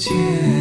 见。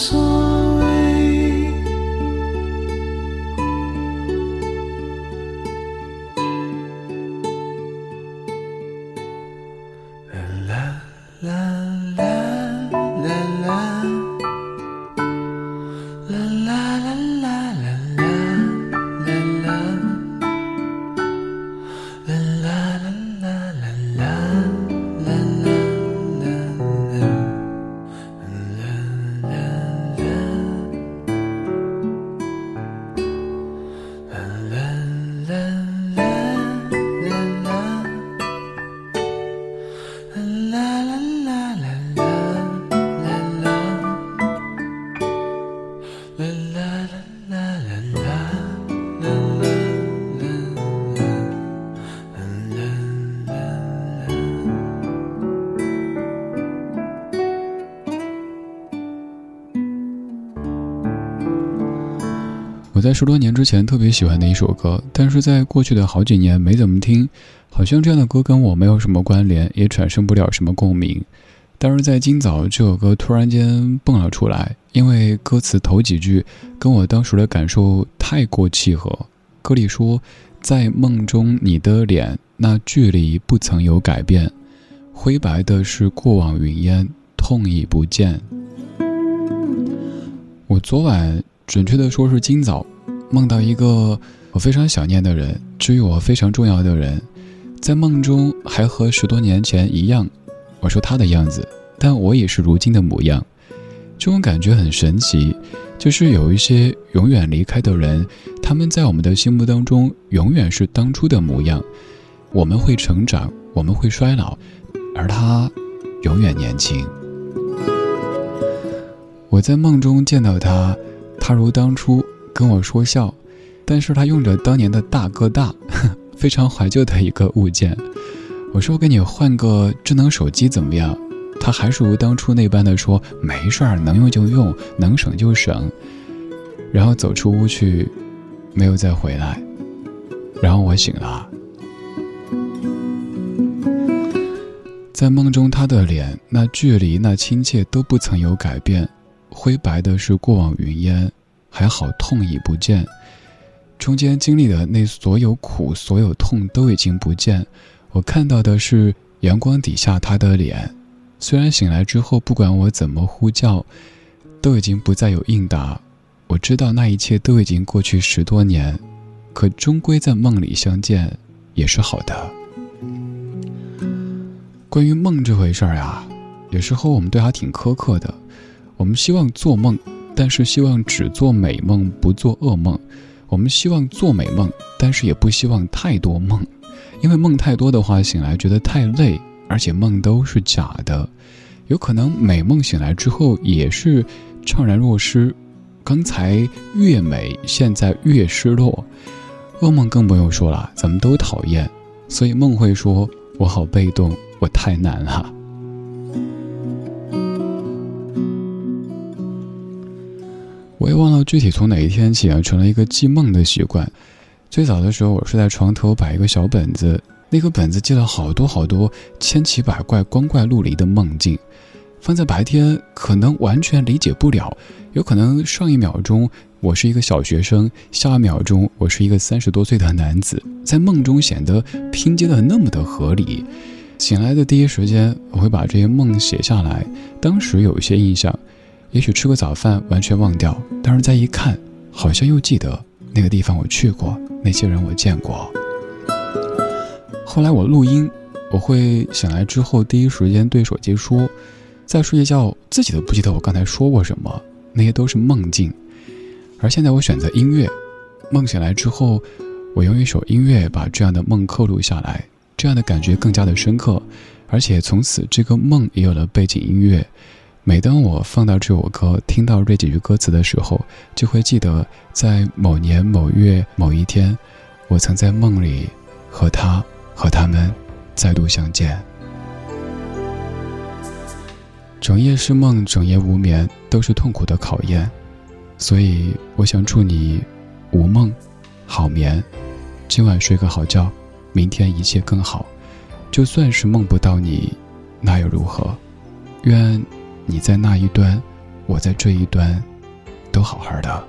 soy. 我在十多年之前特别喜欢的一首歌，但是在过去的好几年没怎么听，好像这样的歌跟我没有什么关联，也产生不了什么共鸣。但是在今早，这首歌突然间蹦了出来，因为歌词头几句跟我当时的感受太过契合。歌里说：“在梦中，你的脸那距离不曾有改变，灰白的是过往云烟，痛已不见。”我昨晚。准确的说是今早，梦到一个我非常想念的人，至于我非常重要的人，在梦中还和十多年前一样。我说他的样子，但我也是如今的模样。这种感觉很神奇，就是有一些永远离开的人，他们在我们的心目当中永远是当初的模样。我们会成长，我们会衰老，而他永远年轻。我在梦中见到他。他如当初跟我说笑，但是他用着当年的大哥大，非常怀旧的一个物件。我说给你换个智能手机怎么样？他还是如当初那般的说没事儿，能用就用，能省就省。然后走出屋去，没有再回来。然后我醒了，在梦中他的脸，那距离，那亲切都不曾有改变。灰白的是过往云烟，还好痛已不见。中间经历的那所有苦、所有痛都已经不见，我看到的是阳光底下他的脸。虽然醒来之后，不管我怎么呼叫，都已经不再有应答。我知道那一切都已经过去十多年，可终归在梦里相见也是好的。关于梦这回事儿啊，有时候我们对他挺苛刻的。我们希望做梦，但是希望只做美梦，不做噩梦。我们希望做美梦，但是也不希望太多梦，因为梦太多的话，醒来觉得太累，而且梦都是假的。有可能美梦醒来之后也是怅然若失，刚才越美，现在越失落。噩梦更不用说了，咱们都讨厌，所以梦会说：“我好被动，我太难了。”我也忘了具体从哪一天起啊，成了一个记梦的习惯。最早的时候，我是在床头摆一个小本子，那个本子记了好多好多千奇百怪、光怪陆离的梦境。放在白天可能完全理解不了，有可能上一秒钟我是一个小学生，下一秒钟我是一个三十多岁的男子，在梦中显得拼接的那么的合理。醒来的第一时间，我会把这些梦写下来，当时有一些印象，也许吃个早饭完全忘掉，但是再一看，好像又记得那个地方我去过，那些人我见过。后来我录音，我会醒来之后第一时间对手机说。在睡觉，自己都不记得我刚才说过什么，那些都是梦境。而现在我选择音乐，梦醒来之后，我用一首音乐把这样的梦刻录下来，这样的感觉更加的深刻，而且从此这个梦也有了背景音乐。每当我放到这首歌，听到这几句歌词的时候，就会记得在某年某月某一天，我曾在梦里和他和他们再度相见。整夜是梦，整夜无眠，都是痛苦的考验。所以，我想祝你无梦，好眠。今晚睡个好觉，明天一切更好。就算是梦不到你，那又如何？愿你在那一端，我在这一端，都好好的。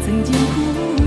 曾经哭。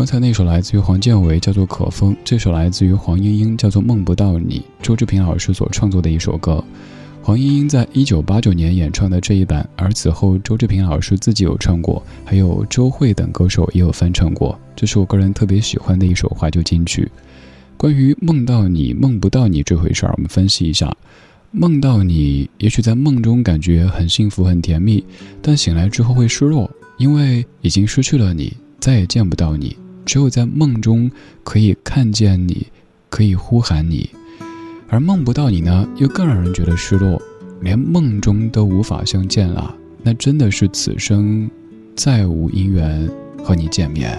刚才那首来自于黄建为，叫做《可风》；这首来自于黄莺莺，叫做《梦不到你》，周志平老师所创作的一首歌。黄莺莺在一九八九年演唱的这一版，而此后周志平老师自己有唱过，还有周慧等歌手也有翻唱过。这是我个人特别喜欢的一首怀旧金曲。关于梦到你、梦不到你这回事儿，我们分析一下。梦到你，也许在梦中感觉很幸福、很甜蜜，但醒来之后会失落，因为已经失去了你，再也见不到你。只有在梦中可以看见你，可以呼喊你，而梦不到你呢，又更让人觉得失落，连梦中都无法相见了。那真的是此生再无姻缘和你见面。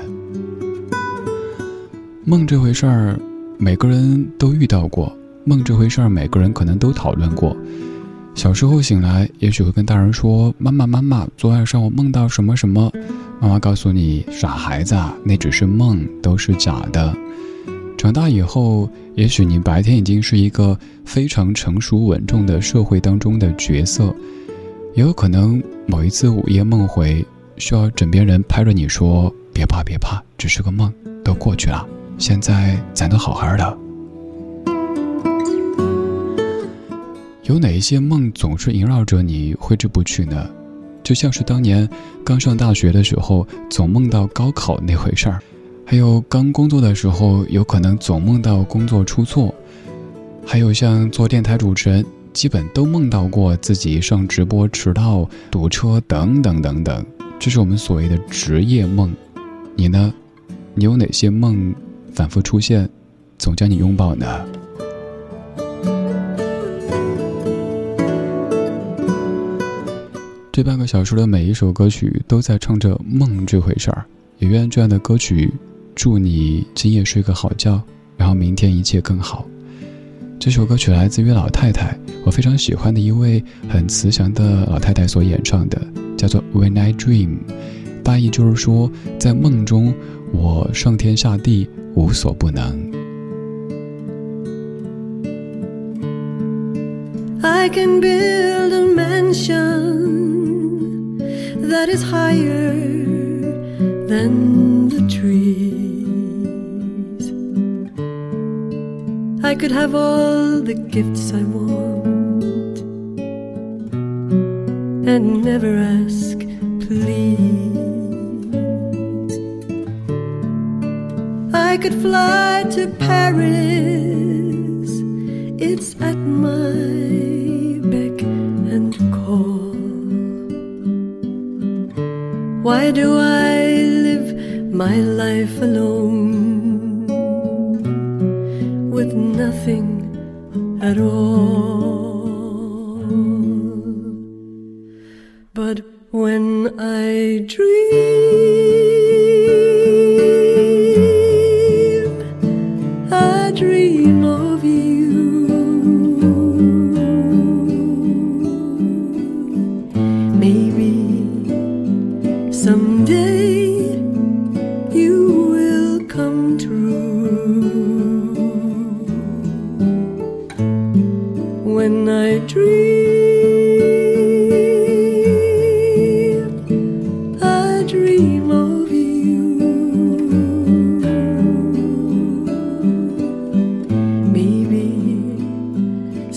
梦这回事儿，每个人都遇到过；梦这回事儿，每个人可能都讨论过。小时候醒来，也许会跟大人说：“妈妈，妈妈，昨晚上我梦到什么什么。”妈妈告诉你：“傻孩子啊，那只是梦，都是假的。”长大以后，也许你白天已经是一个非常成熟稳重的社会当中的角色，也有可能某一次午夜梦回，需要枕边人拍着你说：“别怕，别怕，只是个梦，都过去了。现在咱都好好的。”有哪一些梦总是萦绕着你挥之不去呢？就像是当年刚上大学的时候，总梦到高考那回事儿；还有刚工作的时候，有可能总梦到工作出错；还有像做电台主持人，基本都梦到过自己上直播迟到、堵车等等等等。这是我们所谓的职业梦。你呢？你有哪些梦反复出现，总将你拥抱呢？这半个小时的每一首歌曲都在唱着梦这回事儿，也愿这样的歌曲祝你今夜睡个好觉，然后明天一切更好。这首歌曲来自于老太太，我非常喜欢的一位很慈祥的老太太所演唱的，叫做《When I Dream》，大意就是说，在梦中我上天下地无所不能。I can build a mansion that is higher than the trees. I could have all the gifts I want and never ask, please. I could fly to Paris, it's at my Why do I live my life alone with nothing at all?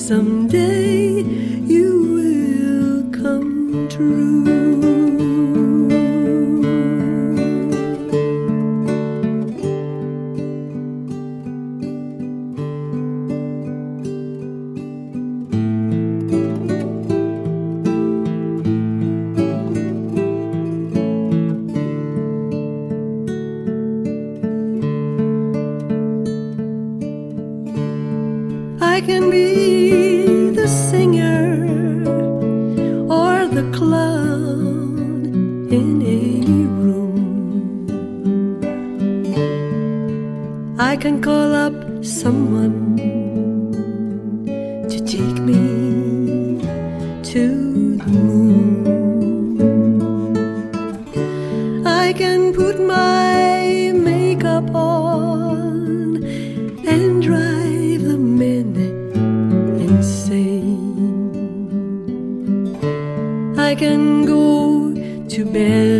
Someday you will come true. Me to the moon. I can put my makeup on and drive the men insane. I can go to bed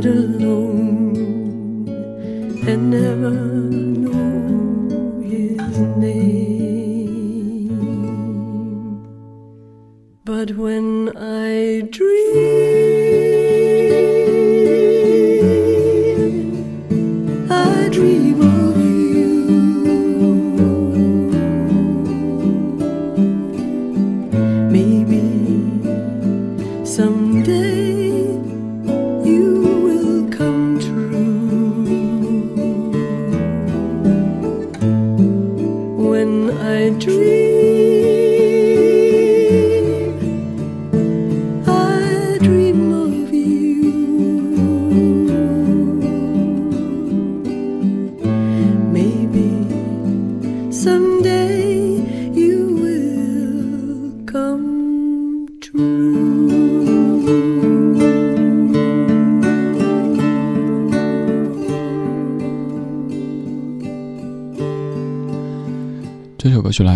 someday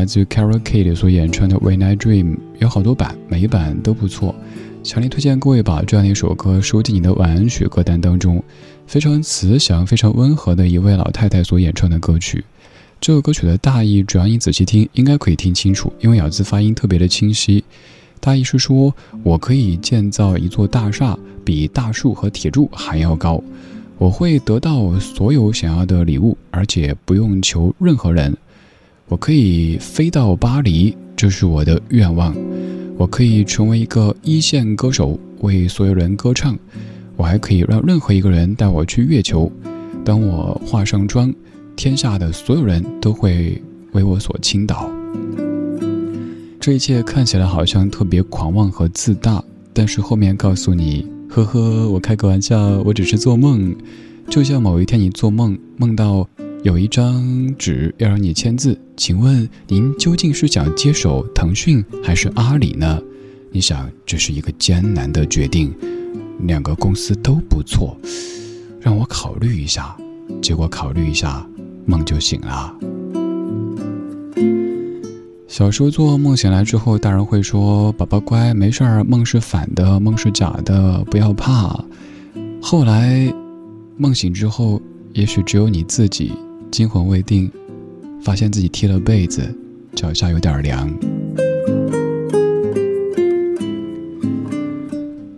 自 Carol Kid 所演唱的《When I Dream》，有好多版，每一版都不错，强烈推荐各位把这样的一首歌收进你的晚安曲歌单当中。非常慈祥、非常温和的一位老太太所演唱的歌曲。这个歌曲的大意，只要你仔细听，应该可以听清楚，因为咬字发音特别的清晰。大意是说，我可以建造一座大厦，比大树和铁柱还要高。我会得到所有想要的礼物，而且不用求任何人。我可以飞到巴黎，这是我的愿望。我可以成为一个一线歌手，为所有人歌唱。我还可以让任何一个人带我去月球。当我化上妆，天下的所有人都会为我所倾倒。这一切看起来好像特别狂妄和自大，但是后面告诉你，呵呵，我开个玩笑，我只是做梦。就像某一天你做梦，梦到有一张纸要让你签字，请问您究竟是想接手腾讯还是阿里呢？你想，这是一个艰难的决定，两个公司都不错，让我考虑一下。结果考虑一下，梦就醒了。小时候做梦醒来之后，大人会说：“宝宝乖，没事儿，梦是反的，梦是假的，不要怕。”后来梦醒之后，也许只有你自己惊魂未定，发现自己踢了被子，脚下有点凉。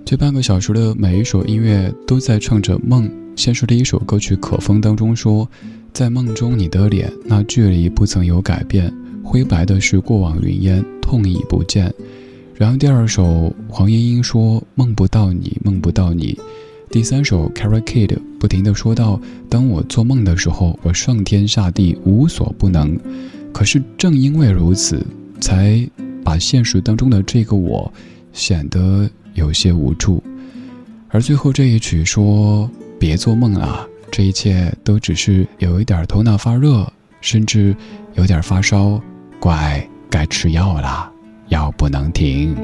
这半个小时的每一首音乐都在唱着梦。先是第一首歌曲《可风》当中说：“在梦中，你的脸那距离不曾有改变，灰白的是过往云烟，痛已不见。”然后第二首黄莺莺说：“梦不到你，梦不到你。”第三首 Carrie Kid 不停地说到：“当我做梦的时候，我上天下地无所不能。可是正因为如此，才把现实当中的这个我显得有些无助。”而最后这一曲说。别做梦了！这一切都只是有一点头脑发热，甚至有点发烧。乖，该吃药啦，药不能停。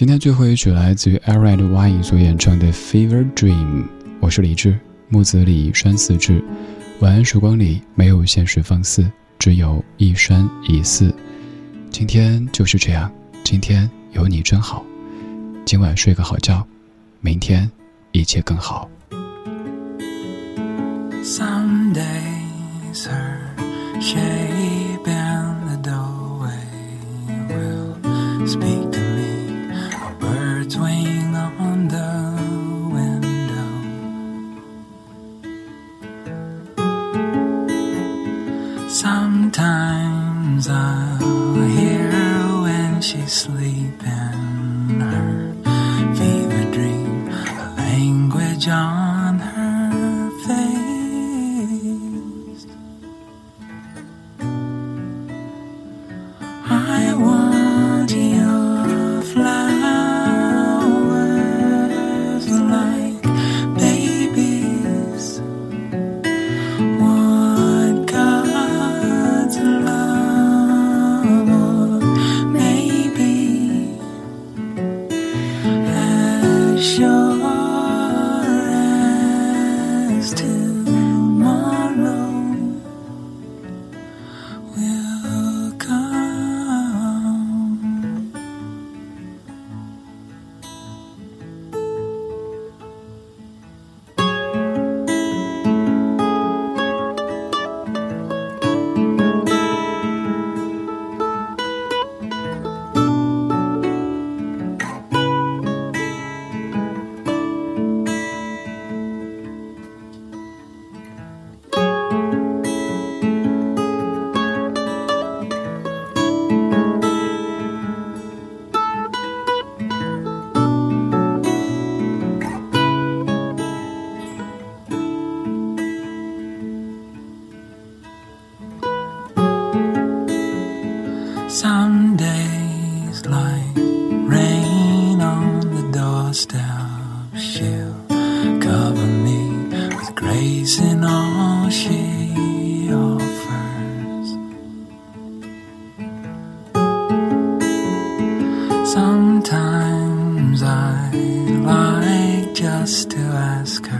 今天最后一曲来自于 Aaron Y 所演唱的《Fever Dream》。我是李志，木子李，栓四志。晚安时光里没有现实放肆，只有一山一寺。今天就是这样，今天有你真好。今晚睡个好觉，明天。一切更好。I like just to ask her